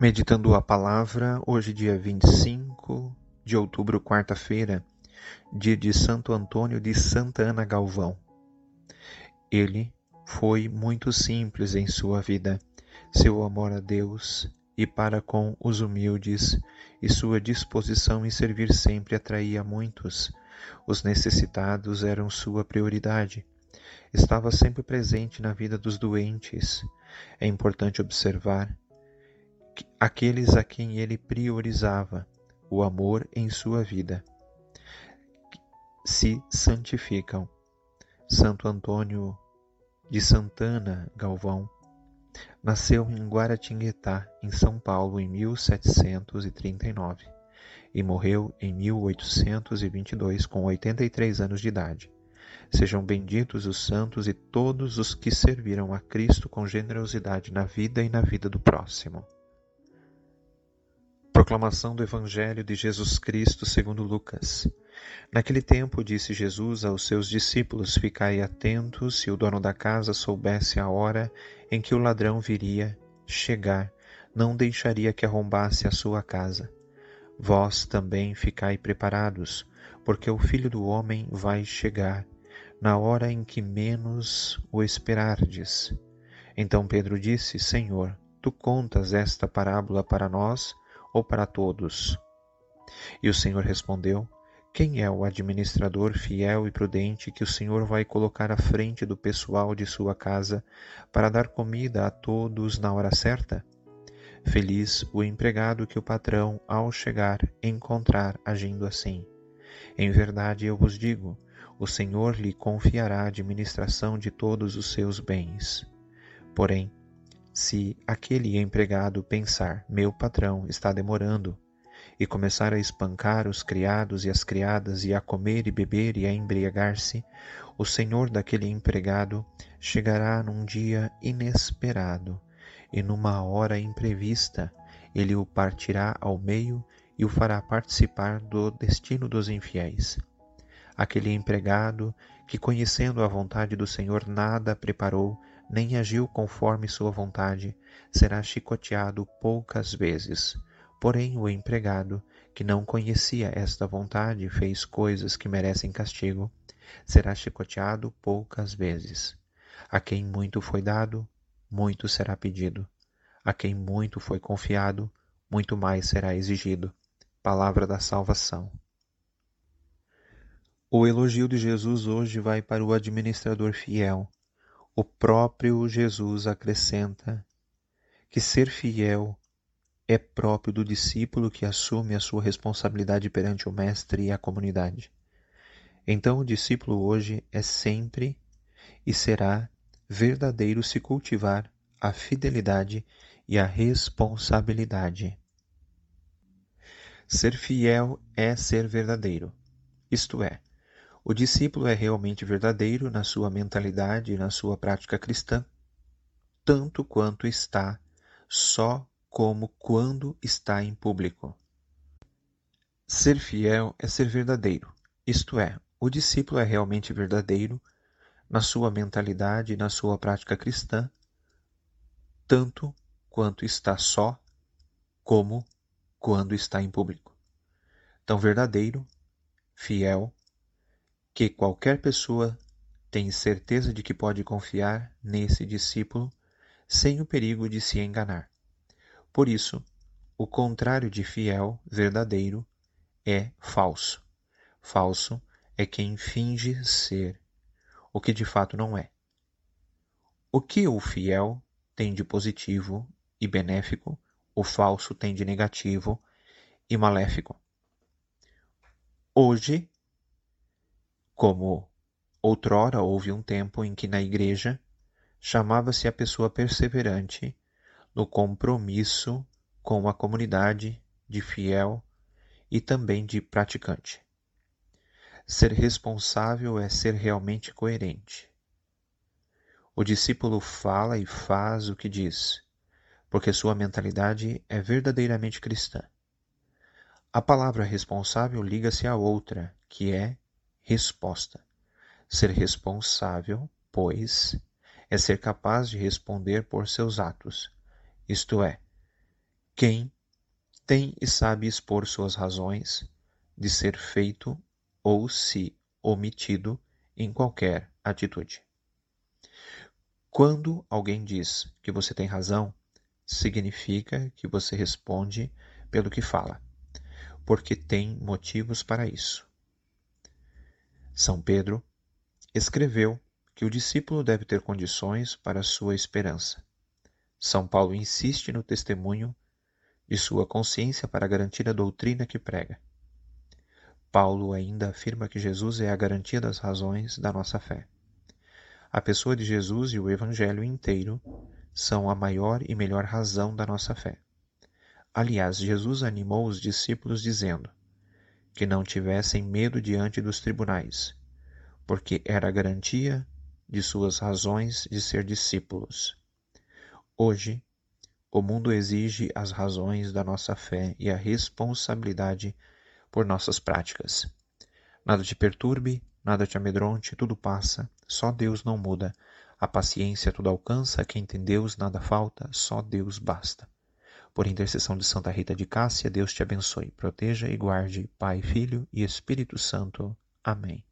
Meditando a palavra, hoje, dia 25 de outubro, quarta-feira, dia de Santo Antônio de Santa Ana Galvão. Ele foi muito simples em sua vida, seu amor a Deus e para com os humildes, e sua disposição em servir sempre atraía muitos. Os necessitados eram sua prioridade. Estava sempre presente na vida dos doentes. É importante observar aqueles a quem ele priorizava o amor em sua vida. Se santificam. Santo Antônio de Santana Galvão nasceu em Guaratinguetá, em São Paulo, em 1739 e morreu em 1822 com 83 anos de idade. Sejam benditos os santos e todos os que serviram a Cristo com generosidade na vida e na vida do próximo. Proclamação do Evangelho de Jesus Cristo segundo Lucas. Naquele tempo disse Jesus aos seus discípulos: Ficai atentos, se o dono da casa soubesse a hora em que o ladrão viria chegar, não deixaria que arrombasse a sua casa. Vós também ficai preparados, porque o Filho do homem vai chegar na hora em que menos o esperardes. Então Pedro disse: Senhor, tu contas esta parábola para nós ou para todos? E o Senhor respondeu: Quem é o administrador fiel e prudente que o Senhor vai colocar à frente do pessoal de sua casa para dar comida a todos na hora certa? Feliz o empregado que o patrão, ao chegar, encontrar agindo assim. Em verdade eu vos digo: o Senhor lhe confiará a administração de todos os seus bens. Porém, se aquele empregado pensar, meu patrão está demorando, e começar a espancar os criados e as criadas, e a comer e beber e a embriagar-se, o senhor daquele empregado chegará num dia inesperado, e numa hora imprevista, ele o partirá ao meio e o fará participar do destino dos infiéis. Aquele empregado que, conhecendo a vontade do Senhor, nada preparou, nem agiu conforme sua vontade, será chicoteado poucas vezes. Porém, o empregado, que não conhecia esta vontade e fez coisas que merecem castigo, será chicoteado poucas vezes. A quem muito foi dado, muito será pedido. A quem muito foi confiado, muito mais será exigido. Palavra da salvação. O elogio de Jesus hoje vai para o administrador fiel, o próprio Jesus acrescenta que ser fiel é próprio do discípulo que assume a sua responsabilidade perante o Mestre e a comunidade. Então, o discípulo hoje é sempre e será verdadeiro se cultivar a fidelidade e a responsabilidade. Ser fiel é ser verdadeiro, isto é, o discípulo é realmente verdadeiro na sua mentalidade e na sua prática cristã, tanto quanto está só como quando está em público. Ser fiel é ser verdadeiro, isto é, o discípulo é realmente verdadeiro na sua mentalidade e na sua prática cristã, tanto quanto está só como quando está em público. Tão verdadeiro, fiel, que qualquer pessoa tem certeza de que pode confiar nesse discípulo sem o perigo de se enganar. Por isso, o contrário de fiel, verdadeiro, é falso. Falso é quem finge ser, o que de fato não é. O que o fiel tem de positivo e benéfico, o falso tem de negativo e maléfico. Hoje, como outrora houve um tempo em que na igreja chamava-se a pessoa perseverante no compromisso com a comunidade de fiel e também de praticante. Ser responsável é ser realmente coerente. O discípulo fala e faz o que diz, porque sua mentalidade é verdadeiramente cristã. A palavra responsável liga-se a outra, que é resposta. Ser responsável, pois, é ser capaz de responder por seus atos, isto é, quem tem e sabe expor suas razões de ser feito ou se omitido em qualquer atitude. Quando alguém diz que você tem razão, significa que você responde pelo que fala, porque tem motivos para isso. São Pedro escreveu que o discípulo deve ter condições para sua esperança. São Paulo insiste no testemunho de sua consciência para garantir a doutrina que prega. Paulo ainda afirma que Jesus é a garantia das razões da nossa fé. A pessoa de Jesus e o Evangelho inteiro são a maior e melhor razão da nossa fé. Aliás, Jesus animou os discípulos dizendo que não tivessem medo diante dos tribunais, porque era garantia de suas razões de ser discípulos. Hoje, o mundo exige as razões da nossa fé e a responsabilidade por nossas práticas. Nada te perturbe, nada te amedronte, tudo passa, só Deus não muda. A paciência tudo alcança, quem tem Deus nada falta, só Deus basta. Por intercessão de Santa Rita de Cássia, Deus te abençoe, proteja e guarde, Pai, Filho e Espírito Santo. Amém.